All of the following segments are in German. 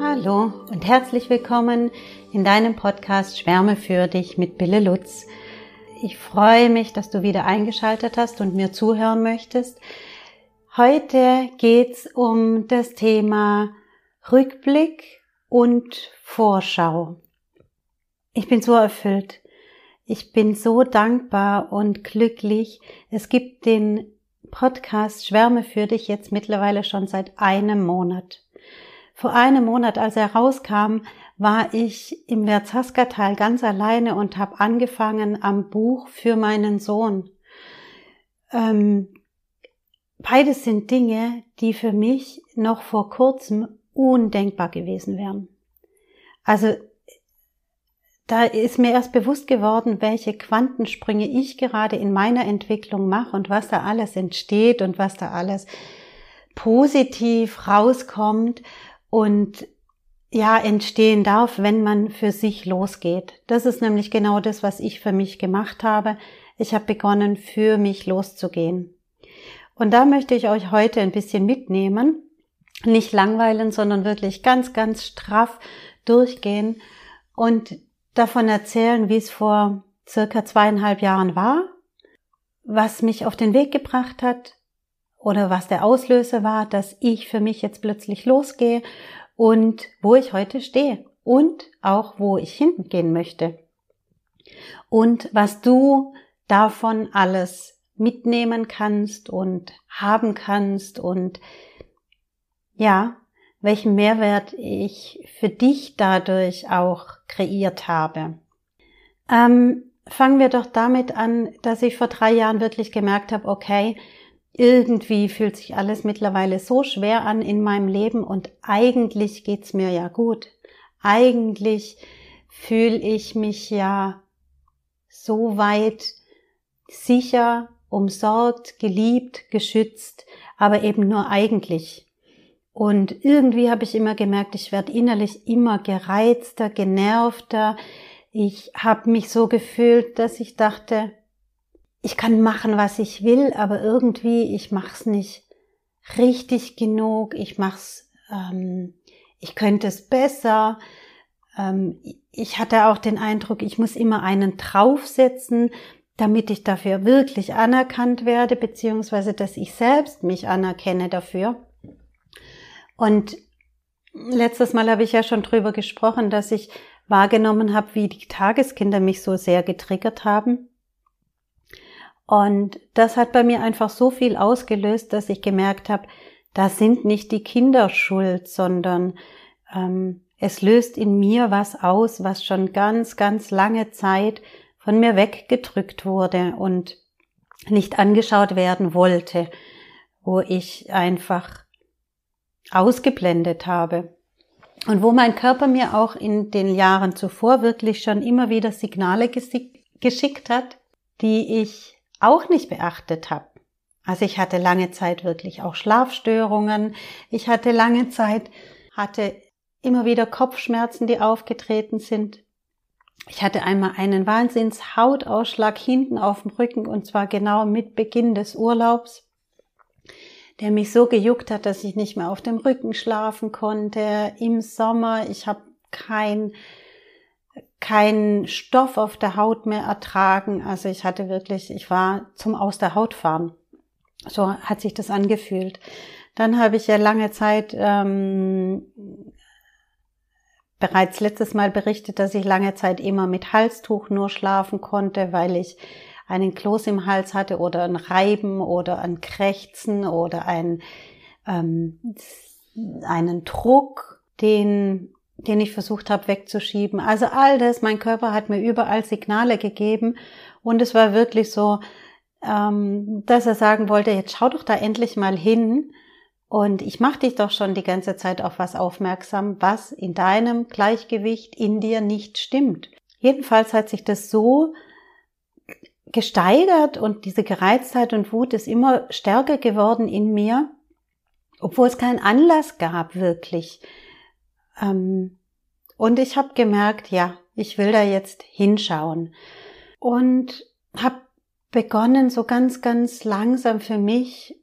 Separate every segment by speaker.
Speaker 1: Hallo und herzlich willkommen in deinem Podcast Schwärme für dich mit Bille Lutz. Ich freue mich, dass du wieder eingeschaltet hast und mir zuhören möchtest. Heute geht's um das Thema Rückblick und Vorschau. Ich bin so erfüllt. Ich bin so dankbar und glücklich. Es gibt den Podcast Schwärme für dich jetzt mittlerweile schon seit einem Monat. Vor einem Monat, als er rauskam, war ich im Werzaska-Tal ganz alleine und habe angefangen am Buch für meinen Sohn. Ähm, beides sind Dinge, die für mich noch vor kurzem undenkbar gewesen wären. Also da ist mir erst bewusst geworden, welche Quantensprünge ich gerade in meiner Entwicklung mache und was da alles entsteht und was da alles positiv rauskommt und ja entstehen darf, wenn man für sich losgeht. Das ist nämlich genau das, was ich für mich gemacht habe. Ich habe begonnen, für mich loszugehen. Und da möchte ich euch heute ein bisschen mitnehmen, nicht langweilen, sondern wirklich ganz, ganz straff durchgehen und davon erzählen, wie es vor circa zweieinhalb Jahren war, was mich auf den Weg gebracht hat, oder was der Auslöser war, dass ich für mich jetzt plötzlich losgehe und wo ich heute stehe und auch wo ich hingehen möchte. Und was du davon alles mitnehmen kannst und haben kannst und ja, welchen Mehrwert ich für dich dadurch auch kreiert habe. Ähm, fangen wir doch damit an, dass ich vor drei Jahren wirklich gemerkt habe, okay, irgendwie fühlt sich alles mittlerweile so schwer an in meinem Leben und eigentlich geht's mir ja gut. Eigentlich fühle ich mich ja so weit sicher, umsorgt, geliebt, geschützt, aber eben nur eigentlich. Und irgendwie habe ich immer gemerkt, ich werde innerlich immer gereizter, genervter. Ich habe mich so gefühlt, dass ich dachte, ich kann machen, was ich will, aber irgendwie, ich mach's nicht richtig genug, ich mach's, ähm, ich könnte es besser. Ähm, ich hatte auch den Eindruck, ich muss immer einen draufsetzen, damit ich dafür wirklich anerkannt werde, beziehungsweise dass ich selbst mich anerkenne dafür. Und letztes Mal habe ich ja schon drüber gesprochen, dass ich wahrgenommen habe, wie die Tageskinder mich so sehr getriggert haben. Und das hat bei mir einfach so viel ausgelöst, dass ich gemerkt habe, das sind nicht die Kinder schuld, sondern ähm, es löst in mir was aus, was schon ganz, ganz lange Zeit von mir weggedrückt wurde und nicht angeschaut werden wollte, wo ich einfach ausgeblendet habe. Und wo mein Körper mir auch in den Jahren zuvor wirklich schon immer wieder Signale geschickt hat, die ich auch nicht beachtet habe. Also ich hatte lange Zeit wirklich auch Schlafstörungen. Ich hatte lange Zeit, hatte immer wieder Kopfschmerzen, die aufgetreten sind. Ich hatte einmal einen Wahnsinns-Hautausschlag hinten auf dem Rücken und zwar genau mit Beginn des Urlaubs, der mich so gejuckt hat, dass ich nicht mehr auf dem Rücken schlafen konnte. Im Sommer, ich habe kein keinen Stoff auf der Haut mehr ertragen. Also ich hatte wirklich, ich war zum Aus der Haut fahren. So hat sich das angefühlt. Dann habe ich ja lange Zeit ähm, bereits letztes Mal berichtet, dass ich lange Zeit immer mit Halstuch nur schlafen konnte, weil ich einen Kloß im Hals hatte oder ein Reiben oder ein Krächzen oder ein, ähm, einen Druck, den den ich versucht habe wegzuschieben. Also all das, mein Körper hat mir überall Signale gegeben und es war wirklich so, ähm, dass er sagen wollte, jetzt schau doch da endlich mal hin und ich mache dich doch schon die ganze Zeit auf was aufmerksam, was in deinem Gleichgewicht in dir nicht stimmt. Jedenfalls hat sich das so gesteigert und diese Gereiztheit und Wut ist immer stärker geworden in mir, obwohl es keinen Anlass gab wirklich. Ähm, und ich habe gemerkt, ja, ich will da jetzt hinschauen. Und habe begonnen, so ganz, ganz langsam für mich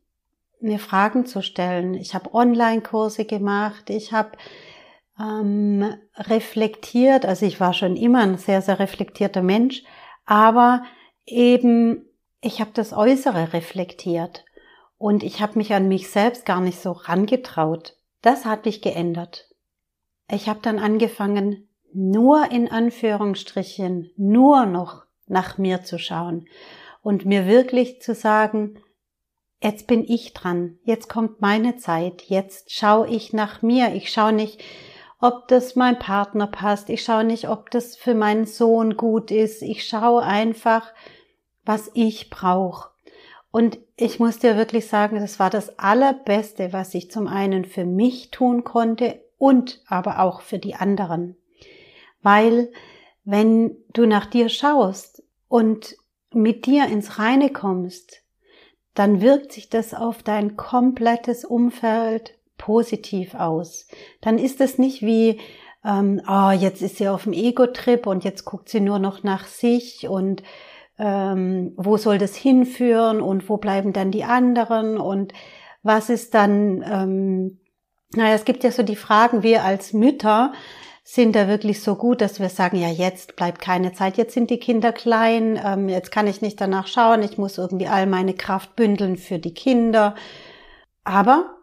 Speaker 1: mir Fragen zu stellen. Ich habe Online-Kurse gemacht, ich habe ähm, reflektiert. Also ich war schon immer ein sehr, sehr reflektierter Mensch, aber eben ich habe das Äußere reflektiert und ich habe mich an mich selbst gar nicht so rangetraut. Das hat mich geändert. Ich habe dann angefangen, nur in Anführungsstrichen, nur noch nach mir zu schauen und mir wirklich zu sagen, jetzt bin ich dran, jetzt kommt meine Zeit, jetzt schaue ich nach mir, ich schaue nicht, ob das mein Partner passt, ich schaue nicht, ob das für meinen Sohn gut ist, ich schaue einfach, was ich brauche. Und ich muss dir wirklich sagen, das war das Allerbeste, was ich zum einen für mich tun konnte und aber auch für die anderen. Weil wenn du nach dir schaust und mit dir ins Reine kommst, dann wirkt sich das auf dein komplettes Umfeld positiv aus. Dann ist es nicht wie, ähm, oh, jetzt ist sie auf dem Ego-Trip und jetzt guckt sie nur noch nach sich und ähm, wo soll das hinführen und wo bleiben dann die anderen und was ist dann, ähm, naja, es gibt ja so die Fragen, wir als Mütter sind da wirklich so gut, dass wir sagen, ja, jetzt bleibt keine Zeit, jetzt sind die Kinder klein, ähm, jetzt kann ich nicht danach schauen, ich muss irgendwie all meine Kraft bündeln für die Kinder. Aber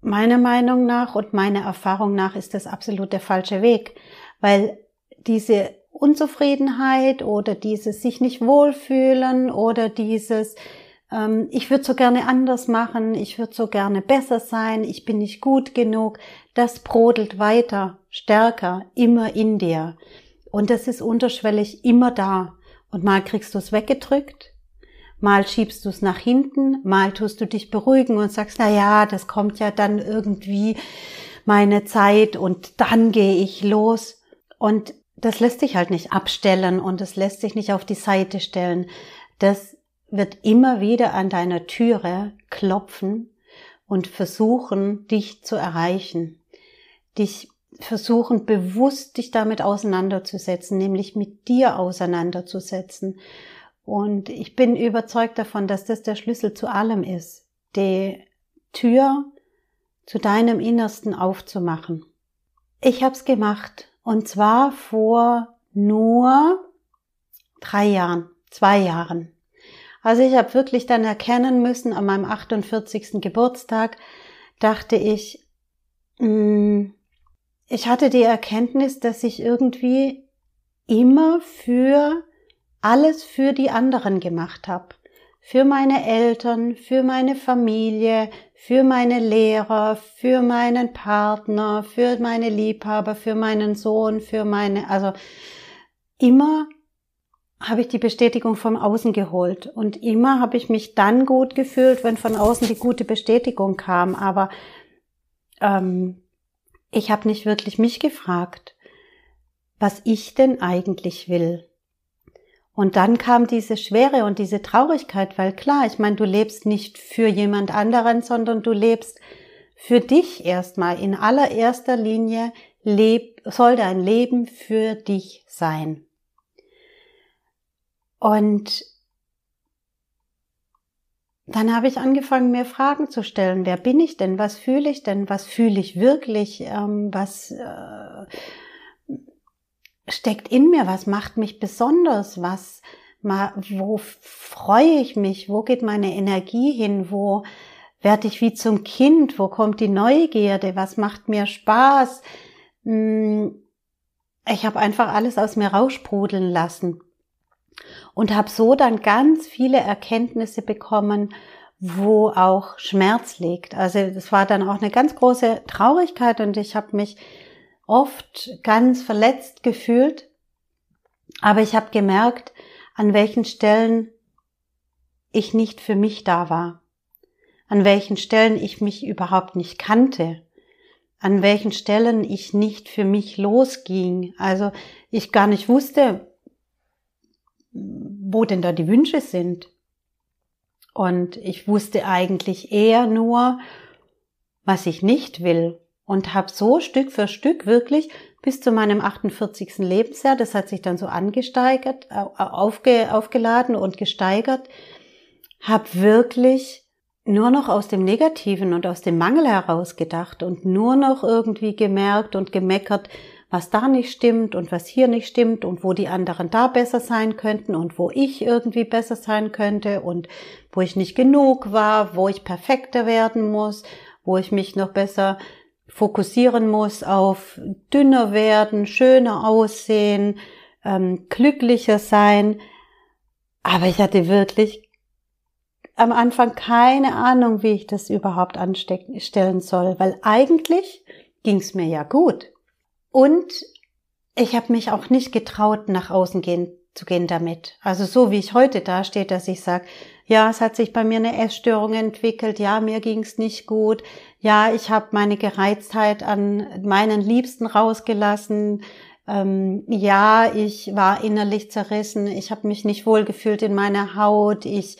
Speaker 1: meiner Meinung nach und meiner Erfahrung nach ist das absolut der falsche Weg, weil diese Unzufriedenheit oder dieses sich nicht wohlfühlen oder dieses ähm, ich würde so gerne anders machen, ich würde so gerne besser sein, ich bin nicht gut genug, das brodelt weiter, stärker, immer in dir. Und das ist unterschwellig immer da. Und mal kriegst du es weggedrückt, mal schiebst du es nach hinten, mal tust du dich beruhigen und sagst, na ja, das kommt ja dann irgendwie meine Zeit und dann gehe ich los. Und das lässt sich halt nicht abstellen und das lässt sich nicht auf die Seite stellen. Das wird immer wieder an deiner Türe klopfen und versuchen, dich zu erreichen. Dich versuchen, bewusst dich damit auseinanderzusetzen, nämlich mit dir auseinanderzusetzen. Und ich bin überzeugt davon, dass das der Schlüssel zu allem ist, die Tür zu deinem Innersten aufzumachen. Ich habe es gemacht und zwar vor nur drei Jahren, zwei Jahren. Also ich habe wirklich dann erkennen müssen, an meinem 48. Geburtstag dachte ich, mh, mm, ich hatte die Erkenntnis, dass ich irgendwie immer für alles für die anderen gemacht habe. Für meine Eltern, für meine Familie, für meine Lehrer, für meinen Partner, für meine Liebhaber, für meinen Sohn, für meine, also immer habe ich die Bestätigung vom Außen geholt und immer habe ich mich dann gut gefühlt, wenn von außen die gute Bestätigung kam. Aber ähm, ich habe nicht wirklich mich gefragt, was ich denn eigentlich will. Und dann kam diese Schwere und diese Traurigkeit, weil klar, ich meine, du lebst nicht für jemand anderen, sondern du lebst für dich erstmal. In allererster Linie leb, soll dein Leben für dich sein. Und dann habe ich angefangen, mir Fragen zu stellen. Wer bin ich denn? Was fühle ich denn? Was fühle ich wirklich? Ähm, was äh, steckt in mir? Was macht mich besonders? Was, wo freue ich mich? Wo geht meine Energie hin? Wo werde ich wie zum Kind? Wo kommt die Neugierde? Was macht mir Spaß? Hm, ich habe einfach alles aus mir raussprudeln lassen und habe so dann ganz viele Erkenntnisse bekommen, wo auch Schmerz liegt. Also das war dann auch eine ganz große Traurigkeit und ich habe mich oft ganz verletzt gefühlt, aber ich habe gemerkt, an welchen Stellen ich nicht für mich da war, an welchen Stellen ich mich überhaupt nicht kannte, an welchen Stellen ich nicht für mich losging, also ich gar nicht wusste, wo denn da die Wünsche sind. Und ich wusste eigentlich eher nur, was ich nicht will und habe so Stück für Stück wirklich bis zu meinem 48. Lebensjahr, das hat sich dann so angesteigert, aufge, aufgeladen und gesteigert, habe wirklich nur noch aus dem Negativen und aus dem Mangel heraus gedacht und nur noch irgendwie gemerkt und gemeckert, was da nicht stimmt und was hier nicht stimmt und wo die anderen da besser sein könnten und wo ich irgendwie besser sein könnte und wo ich nicht genug war, wo ich perfekter werden muss, wo ich mich noch besser fokussieren muss auf dünner werden, schöner aussehen, ähm, glücklicher sein. Aber ich hatte wirklich am Anfang keine Ahnung, wie ich das überhaupt anstellen soll, weil eigentlich ging es mir ja gut. Und ich habe mich auch nicht getraut, nach außen gehen, zu gehen damit. Also so wie ich heute dastehe, dass ich sage, ja, es hat sich bei mir eine Essstörung entwickelt, ja, mir ging es nicht gut, ja, ich habe meine Gereiztheit an meinen Liebsten rausgelassen, ähm, ja, ich war innerlich zerrissen, ich habe mich nicht wohlgefühlt in meiner Haut, ich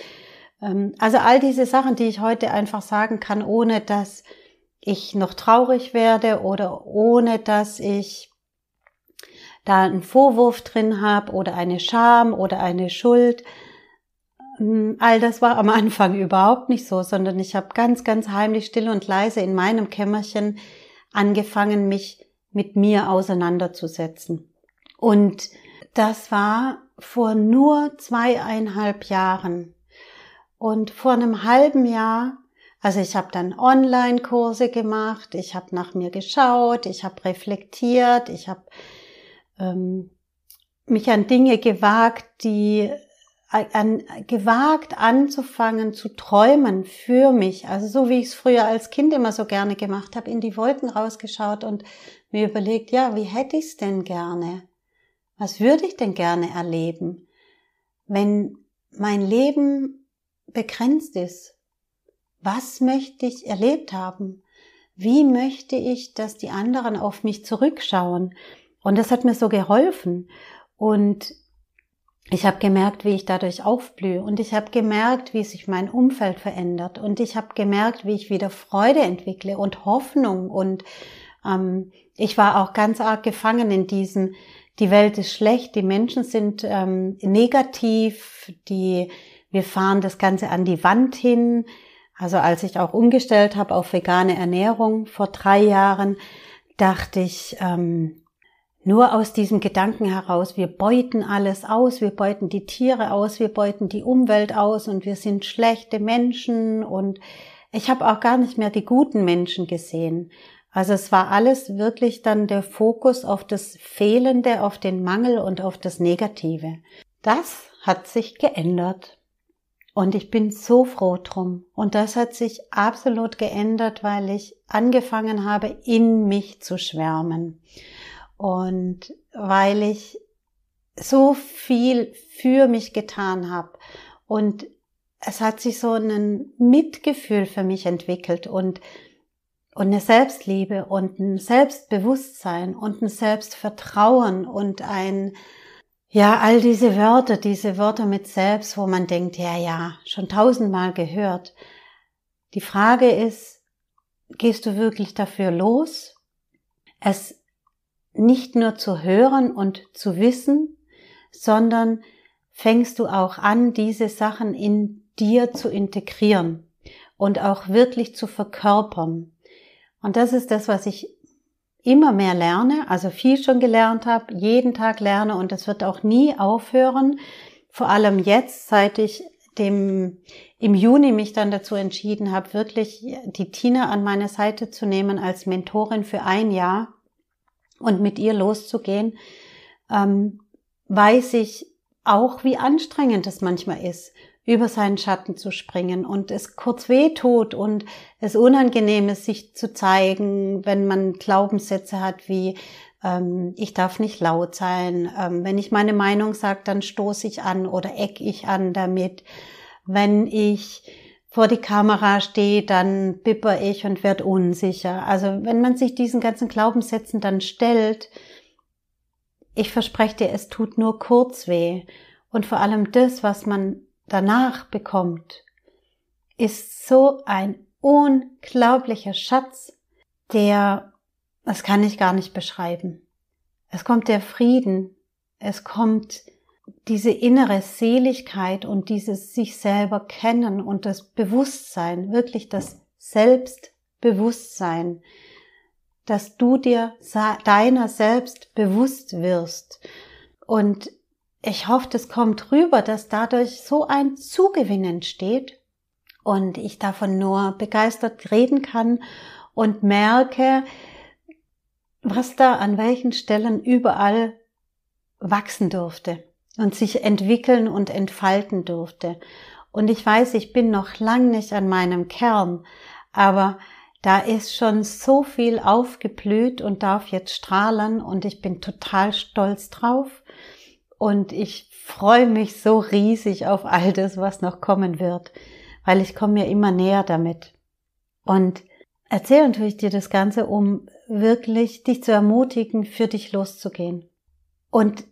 Speaker 1: ähm, also all diese Sachen, die ich heute einfach sagen kann, ohne dass ich noch traurig werde oder ohne dass ich da einen Vorwurf drin habe oder eine Scham oder eine Schuld. Ähm, all das war am Anfang überhaupt nicht so, sondern ich habe ganz, ganz heimlich, still und leise in meinem Kämmerchen angefangen, mich mit mir auseinanderzusetzen. Und das war vor nur zweieinhalb Jahren. Und vor einem halben Jahr, also ich habe dann Online-Kurse gemacht, ich habe nach mir geschaut, ich habe reflektiert, ich habe ähm, mich an Dinge gewagt, die an, gewagt anzufangen zu träumen für mich, also so wie ich es früher als Kind immer so gerne gemacht habe, in die Wolken rausgeschaut und mir überlegt, ja, wie hätte ich es denn gerne? Was würde ich denn gerne erleben? Wenn mein Leben begrenzt ist. Was möchte ich erlebt haben? Wie möchte ich, dass die anderen auf mich zurückschauen? Und das hat mir so geholfen. Und ich habe gemerkt, wie ich dadurch aufblühe. Und ich habe gemerkt, wie sich mein Umfeld verändert. Und ich habe gemerkt, wie ich wieder Freude entwickle und Hoffnung. Und ähm, ich war auch ganz arg gefangen in diesem, die Welt ist schlecht, die Menschen sind ähm, negativ, die wir fahren das Ganze an die Wand hin. Also als ich auch umgestellt habe auf vegane Ernährung vor drei Jahren, dachte ich, ähm, nur aus diesem Gedanken heraus, wir beuten alles aus, wir beuten die Tiere aus, wir beuten die Umwelt aus und wir sind schlechte Menschen und ich habe auch gar nicht mehr die guten Menschen gesehen. Also es war alles wirklich dann der Fokus auf das Fehlende, auf den Mangel und auf das Negative. Das hat sich geändert. Und ich bin so froh drum. Und das hat sich absolut geändert, weil ich angefangen habe, in mich zu schwärmen. Und weil ich so viel für mich getan habe. Und es hat sich so ein Mitgefühl für mich entwickelt und, und eine Selbstliebe und ein Selbstbewusstsein und ein Selbstvertrauen und ein, ja, all diese Wörter, diese Wörter mit selbst, wo man denkt, ja, ja, schon tausendmal gehört. Die Frage ist, gehst du wirklich dafür los, es nicht nur zu hören und zu wissen, sondern fängst du auch an, diese Sachen in dir zu integrieren und auch wirklich zu verkörpern. Und das ist das, was ich immer mehr lerne, also viel schon gelernt habe, jeden Tag lerne und das wird auch nie aufhören. Vor allem jetzt, seit ich dem im Juni mich dann dazu entschieden habe, wirklich die Tina an meine Seite zu nehmen als Mentorin für ein Jahr und mit ihr loszugehen, ähm, weiß ich auch, wie anstrengend es manchmal ist über seinen Schatten zu springen und es kurz weh tut und es unangenehm ist, sich zu zeigen, wenn man Glaubenssätze hat wie ähm, ich darf nicht laut sein, ähm, wenn ich meine Meinung sage, dann stoße ich an oder eck ich an damit, wenn ich vor die Kamera stehe, dann bipper ich und werde unsicher. Also wenn man sich diesen ganzen Glaubenssätzen dann stellt, ich verspreche dir, es tut nur kurz weh. Und vor allem das, was man danach bekommt, ist so ein unglaublicher Schatz, der, das kann ich gar nicht beschreiben. Es kommt der Frieden, es kommt diese innere Seligkeit und dieses sich selber kennen und das Bewusstsein, wirklich das Selbstbewusstsein, dass du dir deiner selbst bewusst wirst. Und ich hoffe, das kommt rüber, dass dadurch so ein Zugewinn entsteht und ich davon nur begeistert reden kann und merke, was da an welchen Stellen überall wachsen durfte und sich entwickeln und entfalten durfte. Und ich weiß, ich bin noch lang nicht an meinem Kern, aber da ist schon so viel aufgeblüht und darf jetzt strahlen und ich bin total stolz drauf und ich freue mich so riesig auf all das, was noch kommen wird, weil ich komme mir immer näher damit. Und erzählen tue ich dir das Ganze, um wirklich dich zu ermutigen, für dich loszugehen. Und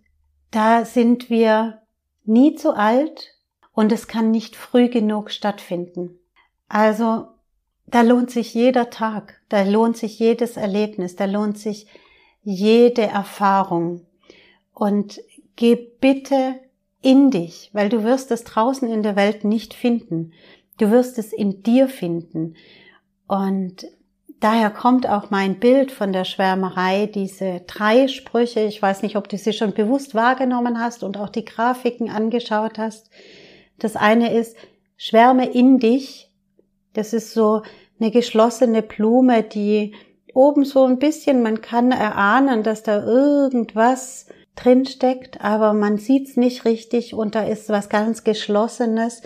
Speaker 1: da sind wir nie zu alt und es kann nicht früh genug stattfinden. Also da lohnt sich jeder Tag, da lohnt sich jedes Erlebnis, da lohnt sich jede Erfahrung. Und geh bitte in dich, weil du wirst es draußen in der Welt nicht finden. Du wirst es in dir finden. Und daher kommt auch mein Bild von der Schwärmerei, diese drei Sprüche. Ich weiß nicht, ob du sie schon bewusst wahrgenommen hast und auch die Grafiken angeschaut hast. Das eine ist, schwärme in dich. Das ist so eine geschlossene Blume, die oben so ein bisschen, man kann erahnen, dass da irgendwas drin steckt, aber man sieht's nicht richtig und da ist was ganz Geschlossenes,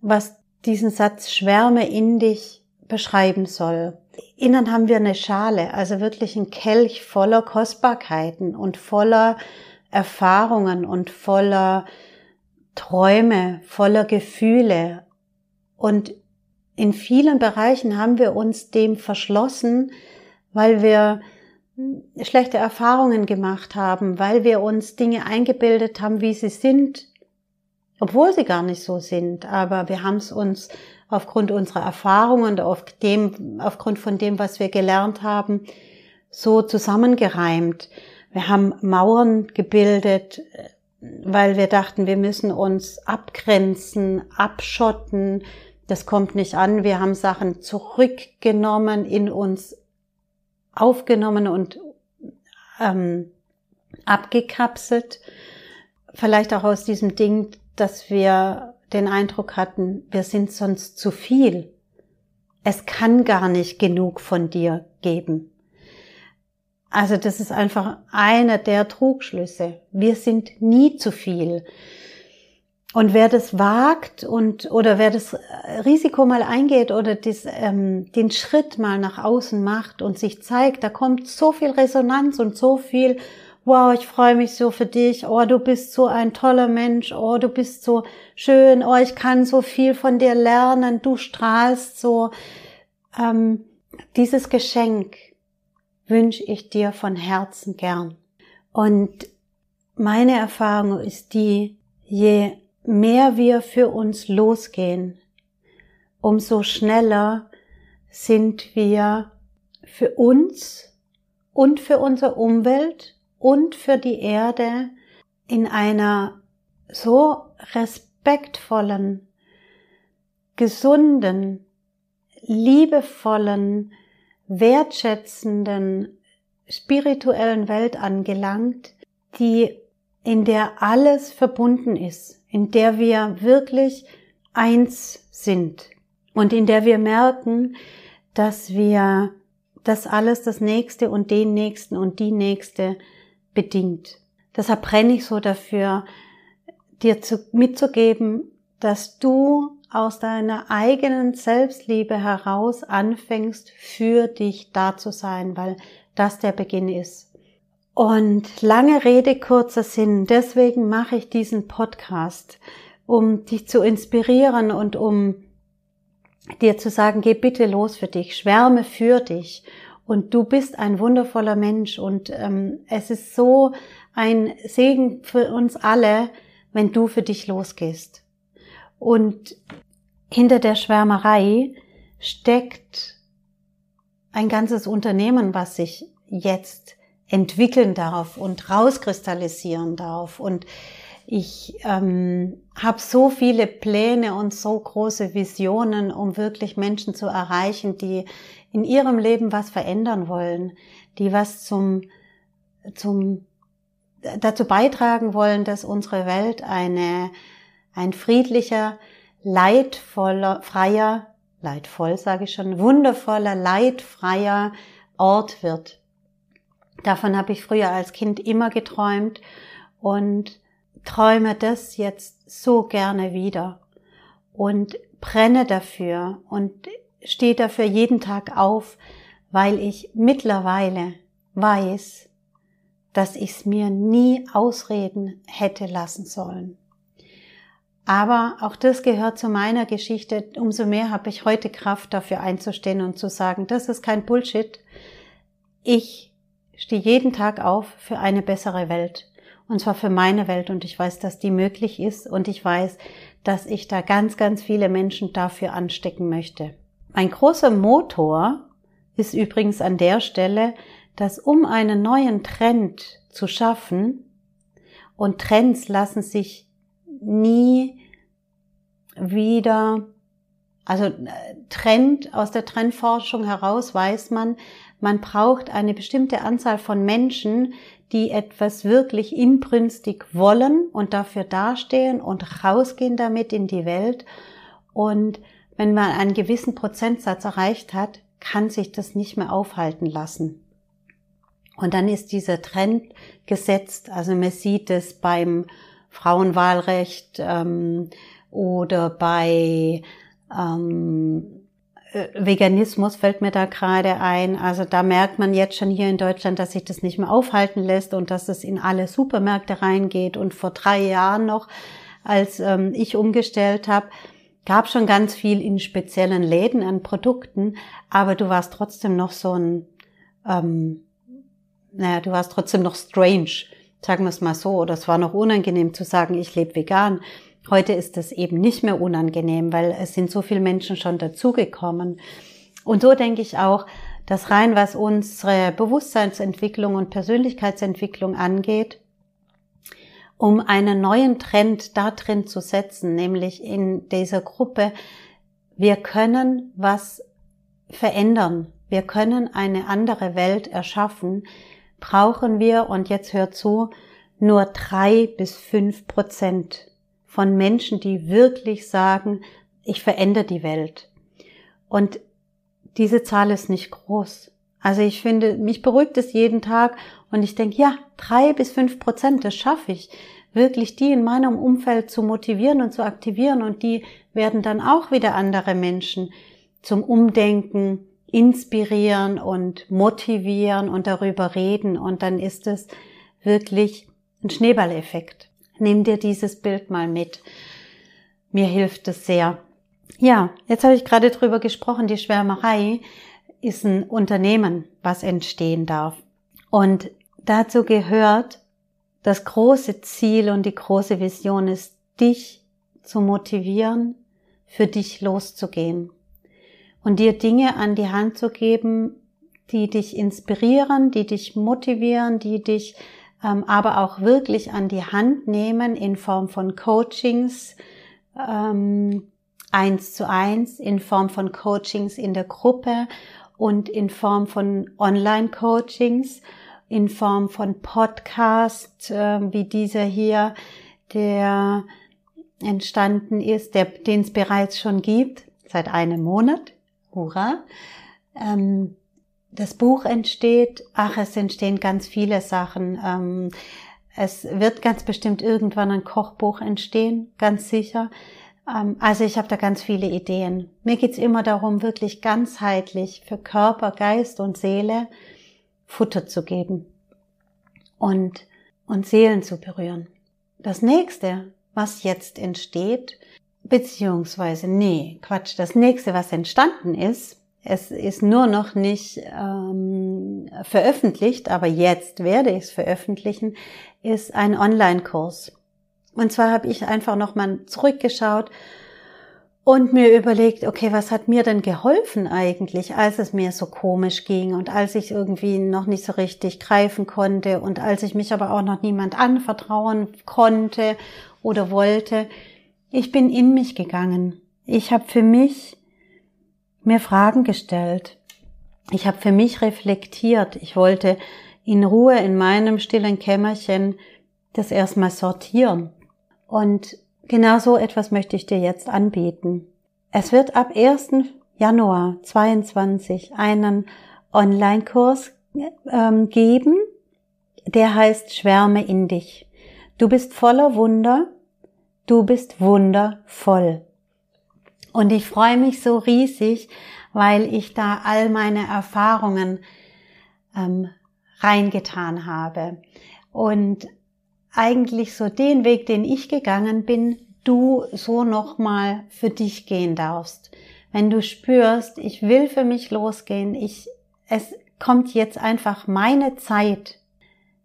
Speaker 1: was diesen Satz Schwärme in dich beschreiben soll. Innen haben wir eine Schale, also wirklich ein Kelch voller Kostbarkeiten und voller Erfahrungen und voller Träume, voller Gefühle. Und in vielen Bereichen haben wir uns dem verschlossen, weil wir schlechte Erfahrungen gemacht haben, weil wir uns Dinge eingebildet haben, wie sie sind, obwohl sie gar nicht so sind. Aber wir haben es uns aufgrund unserer Erfahrungen und auf dem, aufgrund von dem, was wir gelernt haben, so zusammengereimt. Wir haben Mauern gebildet, weil wir dachten, wir müssen uns abgrenzen, abschotten. Das kommt nicht an. Wir haben Sachen zurückgenommen, in uns aufgenommen und ähm, abgekapselt. Vielleicht auch aus diesem Ding, dass wir den Eindruck hatten, wir sind sonst zu viel. Es kann gar nicht genug von dir geben. Also das ist einfach einer der Trugschlüsse. Wir sind nie zu viel. Und wer das wagt und oder wer das Risiko mal eingeht oder dies, ähm, den Schritt mal nach außen macht und sich zeigt, da kommt so viel Resonanz und so viel wow, ich freue mich so für dich, oh, du bist so ein toller Mensch, oh, du bist so schön, oh, ich kann so viel von dir lernen, du strahlst so. Ähm, dieses Geschenk wünsche ich dir von Herzen gern. Und meine Erfahrung ist die, je mehr wir für uns losgehen, umso schneller sind wir für uns und für unsere Umwelt und für die Erde in einer so respektvollen, gesunden, liebevollen, wertschätzenden, spirituellen Welt angelangt, die in der alles verbunden ist, in der wir wirklich eins sind und in der wir merken, dass wir das alles das nächste und den nächsten und die nächste bedingt. Deshalb brenne ich so dafür, dir zu, mitzugeben, dass du aus deiner eigenen Selbstliebe heraus anfängst, für dich da zu sein, weil das der Beginn ist. Und lange Rede, kurzer Sinn. Deswegen mache ich diesen Podcast, um dich zu inspirieren und um dir zu sagen, geh bitte los für dich, schwärme für dich und du bist ein wundervoller Mensch und ähm, es ist so ein Segen für uns alle, wenn du für dich losgehst. Und hinter der Schwärmerei steckt ein ganzes Unternehmen, was sich jetzt entwickeln darf und rauskristallisieren darf. Und Ich ähm, habe so viele Pläne und so große Visionen, um wirklich Menschen zu erreichen, die in ihrem Leben was verändern wollen, die was zum, zum dazu beitragen wollen, dass unsere Welt eine, ein friedlicher, leidvoller, freier, leidvoll sage ich schon, wundervoller, leidfreier Ort wird. Davon habe ich früher als Kind immer geträumt und träume das jetzt so gerne wieder und brenne dafür und stehe dafür jeden Tag auf, weil ich mittlerweile weiß, dass ich es mir nie ausreden hätte lassen sollen. Aber auch das gehört zu meiner Geschichte. Umso mehr habe ich heute Kraft dafür einzustehen und zu sagen, das ist kein Bullshit. Ich stehe jeden Tag auf für eine bessere Welt. Und zwar für meine Welt. Und ich weiß, dass die möglich ist. Und ich weiß, dass ich da ganz, ganz viele Menschen dafür anstecken möchte. Mein großer Motor ist übrigens an der Stelle, dass um einen neuen Trend zu schaffen, und Trends lassen sich nie wieder, also äh, Trend, aus der Trendforschung heraus weiß man, man braucht eine bestimmte Anzahl von Menschen, die etwas wirklich inbrünstig wollen und dafür dastehen und rausgehen damit in die Welt. Und wenn man einen gewissen Prozentsatz erreicht hat, kann sich das nicht mehr aufhalten lassen. Und dann ist dieser Trend gesetzt. Also man sieht es beim Frauenwahlrecht ähm, oder bei ähm, äh, Veganismus fällt mir da gerade ein. Also da merkt man jetzt schon hier in Deutschland, dass sich das nicht mehr aufhalten lässt und dass es in alle Supermärkte reingeht. Und vor drei Jahren noch, als ähm, ich umgestellt habe, gab schon ganz viel in speziellen Läden an Produkten, aber du warst trotzdem noch so ein, ähm, naja, du warst trotzdem noch strange sagen wir es mal so, oder es war noch unangenehm zu sagen, ich lebe vegan. Heute ist es eben nicht mehr unangenehm, weil es sind so viele Menschen schon dazugekommen. Und so denke ich auch, dass rein was unsere Bewusstseinsentwicklung und Persönlichkeitsentwicklung angeht, um einen neuen Trend da drin zu setzen, nämlich in dieser Gruppe, wir können was verändern. Wir können eine andere Welt erschaffen, brauchen wir, und jetzt hört zu, nur drei bis fünf Prozent von Menschen, die wirklich sagen, ich verändere die Welt. Und diese Zahl ist nicht groß. Also ich finde, mich beruhigt es jeden Tag und ich denke, ja, drei bis fünf Prozent, das schaffe ich. Wirklich die in meinem Umfeld zu motivieren und zu aktivieren und die werden dann auch wieder andere Menschen zum Umdenken, inspirieren und motivieren und darüber reden und dann ist es wirklich ein Schneeballeffekt. Nimm dir dieses Bild mal mit. Mir hilft es sehr. Ja, jetzt habe ich gerade drüber gesprochen, die Schwärmerei ist ein Unternehmen, was entstehen darf. Und dazu gehört das große Ziel und die große Vision ist, dich zu motivieren, für dich loszugehen und dir Dinge an die Hand zu geben, die dich inspirieren, die dich motivieren, die dich aber auch wirklich an die Hand nehmen in Form von Coachings, ähm, eins zu eins, in Form von Coachings in der Gruppe und in Form von Online-Coachings, in Form von Podcast, äh, wie dieser hier, der entstanden ist, den es bereits schon gibt, seit einem Monat. Hurra. Ähm, das Buch entsteht, ach, es entstehen ganz viele Sachen. Ähm, es wird ganz bestimmt irgendwann ein Kochbuch entstehen, ganz sicher. Ähm, also ich habe da ganz viele Ideen. Mir geht's immer darum, wirklich ganzheitlich für Körper, Geist und Seele Futter zu geben und, und Seelen zu berühren. Das nächste, was jetzt entsteht, Beziehungsweise, nee, Quatsch. Das nächste, was entstanden ist, es ist nur noch nicht ähm, veröffentlicht, aber jetzt werde ich es veröffentlichen, ist ein Online-Kurs. Und zwar habe ich einfach nochmal zurückgeschaut und mir überlegt, okay, was hat mir denn geholfen eigentlich, als es mir so komisch ging und als ich irgendwie noch nicht so richtig greifen konnte und als ich mich aber auch noch niemand anvertrauen konnte oder wollte. Ich bin in mich gegangen. Ich habe für mich mir Fragen gestellt. Ich habe für mich reflektiert. Ich wollte in Ruhe in meinem stillen Kämmerchen das erstmal sortieren. Und Genau so etwas möchte ich dir jetzt anbieten. Es wird ab 1. Januar 22 einen Online-Kurs ähm, geben, der heißt Schwärme in dich. Du bist voller Wunder, du bist wundervoll. Und ich freue mich so riesig, weil ich da all meine Erfahrungen ähm, reingetan habe. Und eigentlich so den Weg, den ich gegangen bin, du so nochmal für dich gehen darfst. Wenn du spürst, ich will für mich losgehen, ich, es kommt jetzt einfach meine Zeit.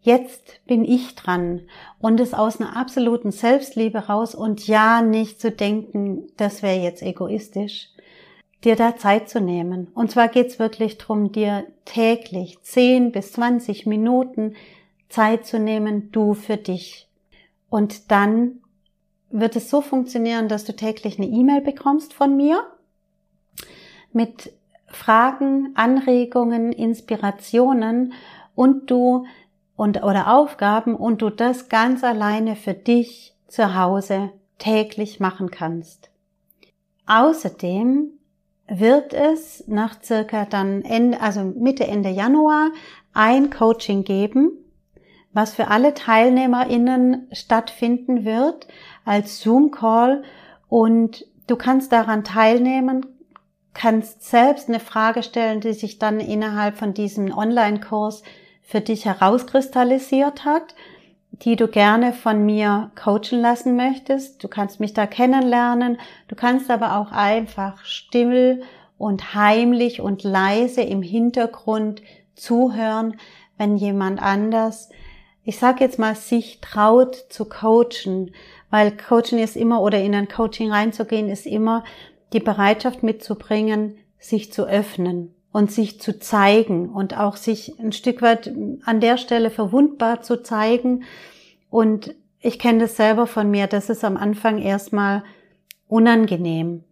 Speaker 1: Jetzt bin ich dran und es aus einer absoluten Selbstliebe raus und ja nicht zu denken, das wäre jetzt egoistisch, dir da Zeit zu nehmen. Und zwar geht's wirklich drum, dir täglich 10 bis 20 Minuten Zeit zu nehmen, du für dich. Und dann wird es so funktionieren, dass du täglich eine E-Mail bekommst von mir mit Fragen, Anregungen, Inspirationen und du und oder Aufgaben und du das ganz alleine für dich zu Hause täglich machen kannst. Außerdem wird es nach circa dann Ende, also Mitte Ende Januar ein Coaching geben, was für alle TeilnehmerInnen stattfinden wird als Zoom-Call und du kannst daran teilnehmen, kannst selbst eine Frage stellen, die sich dann innerhalb von diesem Online-Kurs für dich herauskristallisiert hat, die du gerne von mir coachen lassen möchtest. Du kannst mich da kennenlernen. Du kannst aber auch einfach still und heimlich und leise im Hintergrund zuhören, wenn jemand anders ich sage jetzt mal, sich traut zu coachen, weil Coaching ist immer oder in ein Coaching reinzugehen ist immer die Bereitschaft mitzubringen, sich zu öffnen und sich zu zeigen und auch sich ein Stück weit an der Stelle verwundbar zu zeigen. Und ich kenne das selber von mir, das ist am Anfang erstmal unangenehm.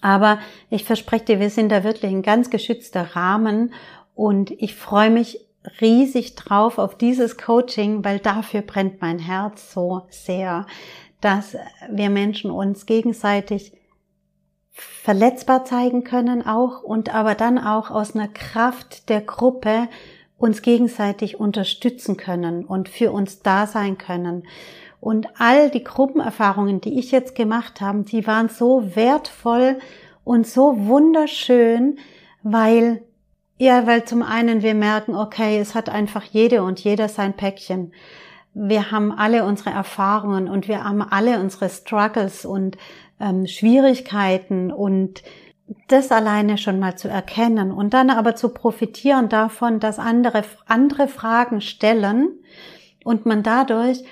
Speaker 1: Aber ich verspreche dir, wir sind da wirklich ein ganz geschützter Rahmen und ich freue mich riesig drauf auf dieses Coaching, weil dafür brennt mein Herz so sehr, dass wir Menschen uns gegenseitig verletzbar zeigen können auch und aber dann auch aus einer Kraft der Gruppe uns gegenseitig unterstützen können und für uns da sein können. Und all die Gruppenerfahrungen, die ich jetzt gemacht habe, die waren so wertvoll und so wunderschön, weil ja, weil zum einen wir merken, okay, es hat einfach jede und jeder sein Päckchen. Wir haben alle unsere Erfahrungen und wir haben alle unsere Struggles und ähm, Schwierigkeiten und das alleine schon mal zu erkennen und dann aber zu profitieren davon, dass andere andere Fragen stellen und man dadurch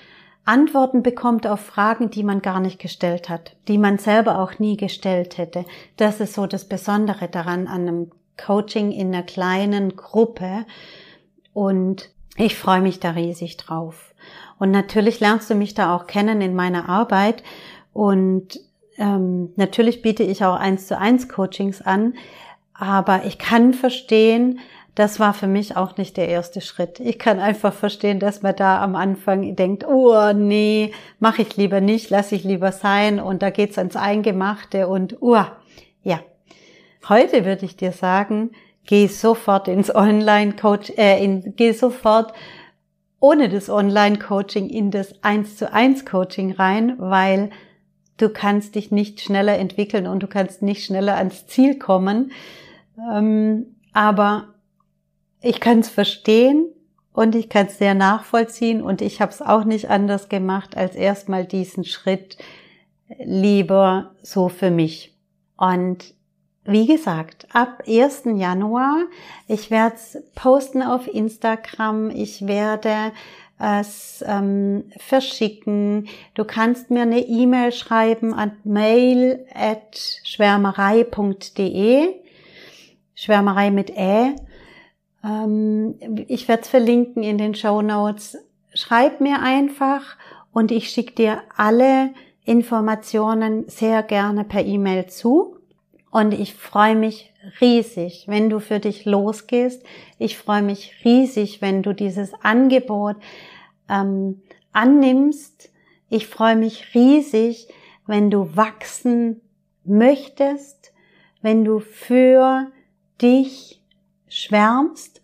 Speaker 1: Antworten bekommt auf Fragen, die man gar nicht gestellt hat, die man selber auch nie gestellt hätte. Das ist so das Besondere daran an einem Coaching in einer kleinen Gruppe und ich freue mich da riesig drauf. Und natürlich lernst du mich da auch kennen in meiner Arbeit. Und ähm, natürlich biete ich auch eins zu eins Coachings an, aber ich kann verstehen, das war für mich auch nicht der erste Schritt. Ich kann einfach verstehen, dass man da am Anfang denkt, oh nee, mache ich lieber nicht, lasse ich lieber sein. Und da geht's ans Eingemachte und uh, ja, Heute würde ich dir sagen, geh sofort ins Online-Coach, äh, in, geh sofort ohne das Online-Coaching in das 1 zu 1 Coaching rein, weil du kannst dich nicht schneller entwickeln und du kannst nicht schneller ans Ziel kommen. Ähm, aber ich kann es verstehen und ich kann es sehr nachvollziehen und ich habe es auch nicht anders gemacht, als erstmal diesen Schritt lieber so für mich. Und wie gesagt, ab 1. Januar, ich werde es posten auf Instagram, ich werde es ähm, verschicken. Du kannst mir eine E-Mail schreiben an mail at schwärmerei.de. Schwärmerei mit Ä. Ähm, ich werde es verlinken in den Show Notes. Schreib mir einfach und ich schicke dir alle Informationen sehr gerne per E-Mail zu. Und ich freue mich riesig, wenn du für dich losgehst. Ich freue mich riesig, wenn du dieses Angebot ähm, annimmst. Ich freue mich riesig, wenn du wachsen möchtest, wenn du für dich schwärmst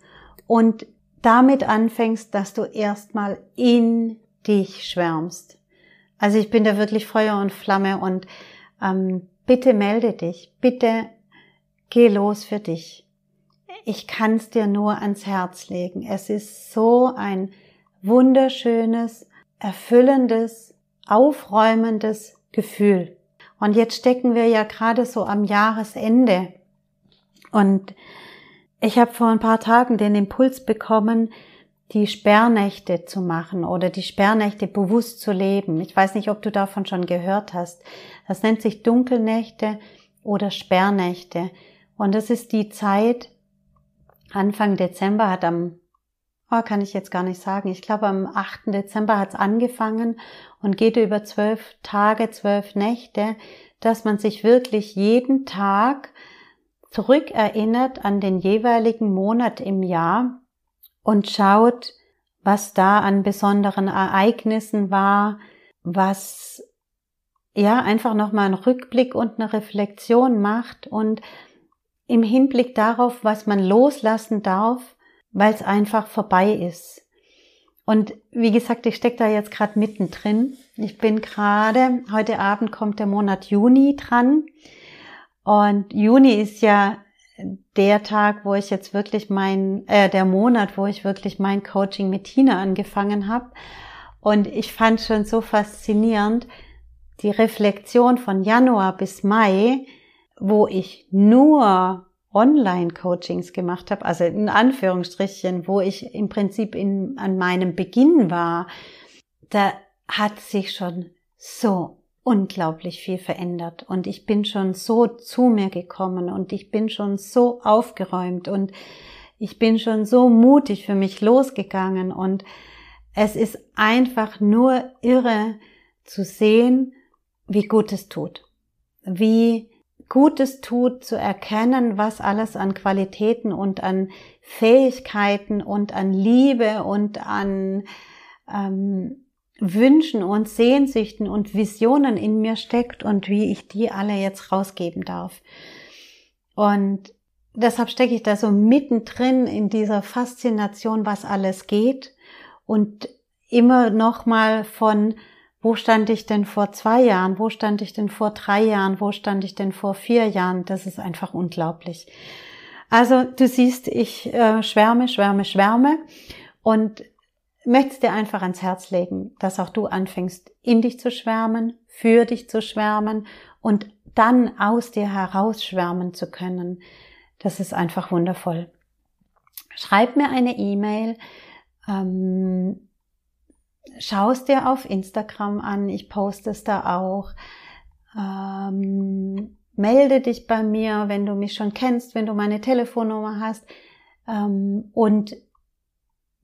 Speaker 1: und damit anfängst, dass du erstmal in dich schwärmst. Also ich bin da wirklich Feuer und Flamme und ähm, bitte melde dich, bitte geh los für dich. Ich kann es dir nur ans Herz legen. Es ist so ein wunderschönes, erfüllendes, aufräumendes Gefühl. Und jetzt stecken wir ja gerade so am Jahresende. Und ich habe vor ein paar Tagen den Impuls bekommen, die Sperrnächte zu machen oder die Sperrnächte bewusst zu leben. Ich weiß nicht, ob du davon schon gehört hast. Das nennt sich Dunkelnächte oder Sperrnächte. Und das ist die Zeit, Anfang Dezember hat am, oh, kann ich jetzt gar nicht sagen, ich glaube am 8. Dezember hat es angefangen und geht über zwölf Tage, zwölf Nächte, dass man sich wirklich jeden Tag zurückerinnert an den jeweiligen Monat im Jahr und schaut, was da an besonderen Ereignissen war, was ja einfach nochmal einen Rückblick und eine Reflexion macht und im Hinblick darauf, was man loslassen darf, weil es einfach vorbei ist. Und wie gesagt, ich stecke da jetzt gerade mittendrin. Ich bin gerade, heute Abend kommt der Monat Juni dran. Und Juni ist ja der Tag, wo ich jetzt wirklich mein, äh, der Monat, wo ich wirklich mein Coaching mit Tina angefangen habe. Und ich fand schon so faszinierend die Reflexion von Januar bis Mai, wo ich nur Online-Coachings gemacht habe, also in Anführungsstrichen, wo ich im Prinzip in, an meinem Beginn war, da hat sich schon so unglaublich viel verändert. Und ich bin schon so zu mir gekommen und ich bin schon so aufgeräumt und ich bin schon so mutig für mich losgegangen. Und es ist einfach nur irre zu sehen, wie gut es tut, wie gut es tut zu erkennen, was alles an Qualitäten und an Fähigkeiten und an Liebe und an ähm, Wünschen und Sehnsüchten und Visionen in mir steckt und wie ich die alle jetzt rausgeben darf. Und deshalb stecke ich da so mittendrin in dieser Faszination, was alles geht und immer noch mal von wo stand ich denn vor zwei Jahren, wo stand ich denn vor drei Jahren, wo stand ich denn vor vier Jahren, das ist einfach unglaublich. Also du siehst, ich äh, schwärme, schwärme, schwärme und möchte dir einfach ans Herz legen, dass auch du anfängst, in dich zu schwärmen, für dich zu schwärmen und dann aus dir heraus schwärmen zu können. Das ist einfach wundervoll. Schreib mir eine E-Mail, ähm, schau es dir auf Instagram an, ich poste es da auch. Ähm, melde dich bei mir, wenn du mich schon kennst, wenn du meine Telefonnummer hast. Ähm, und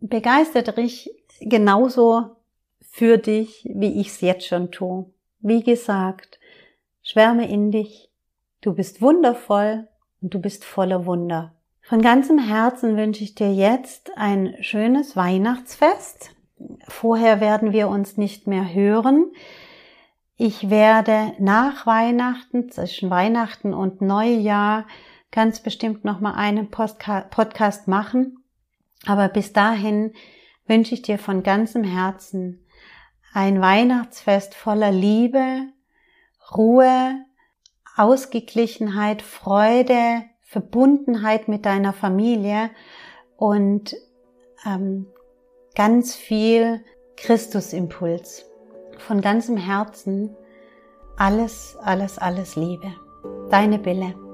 Speaker 1: begeistert dich genauso für dich, wie ich es jetzt schon tue. Wie gesagt, schwärme in dich. Du bist wundervoll und du bist voller Wunder. Von ganzem Herzen wünsche ich dir jetzt ein schönes Weihnachtsfest. Vorher werden wir uns nicht mehr hören. Ich werde nach Weihnachten, zwischen Weihnachten und Neujahr, ganz bestimmt noch mal einen Podcast machen aber bis dahin wünsche ich dir von ganzem Herzen ein Weihnachtsfest voller Liebe, Ruhe, Ausgeglichenheit, Freude, Verbundenheit mit deiner Familie und ähm, ganz viel Christusimpuls. Von ganzem Herzen alles, alles, alles Liebe. Deine Bille.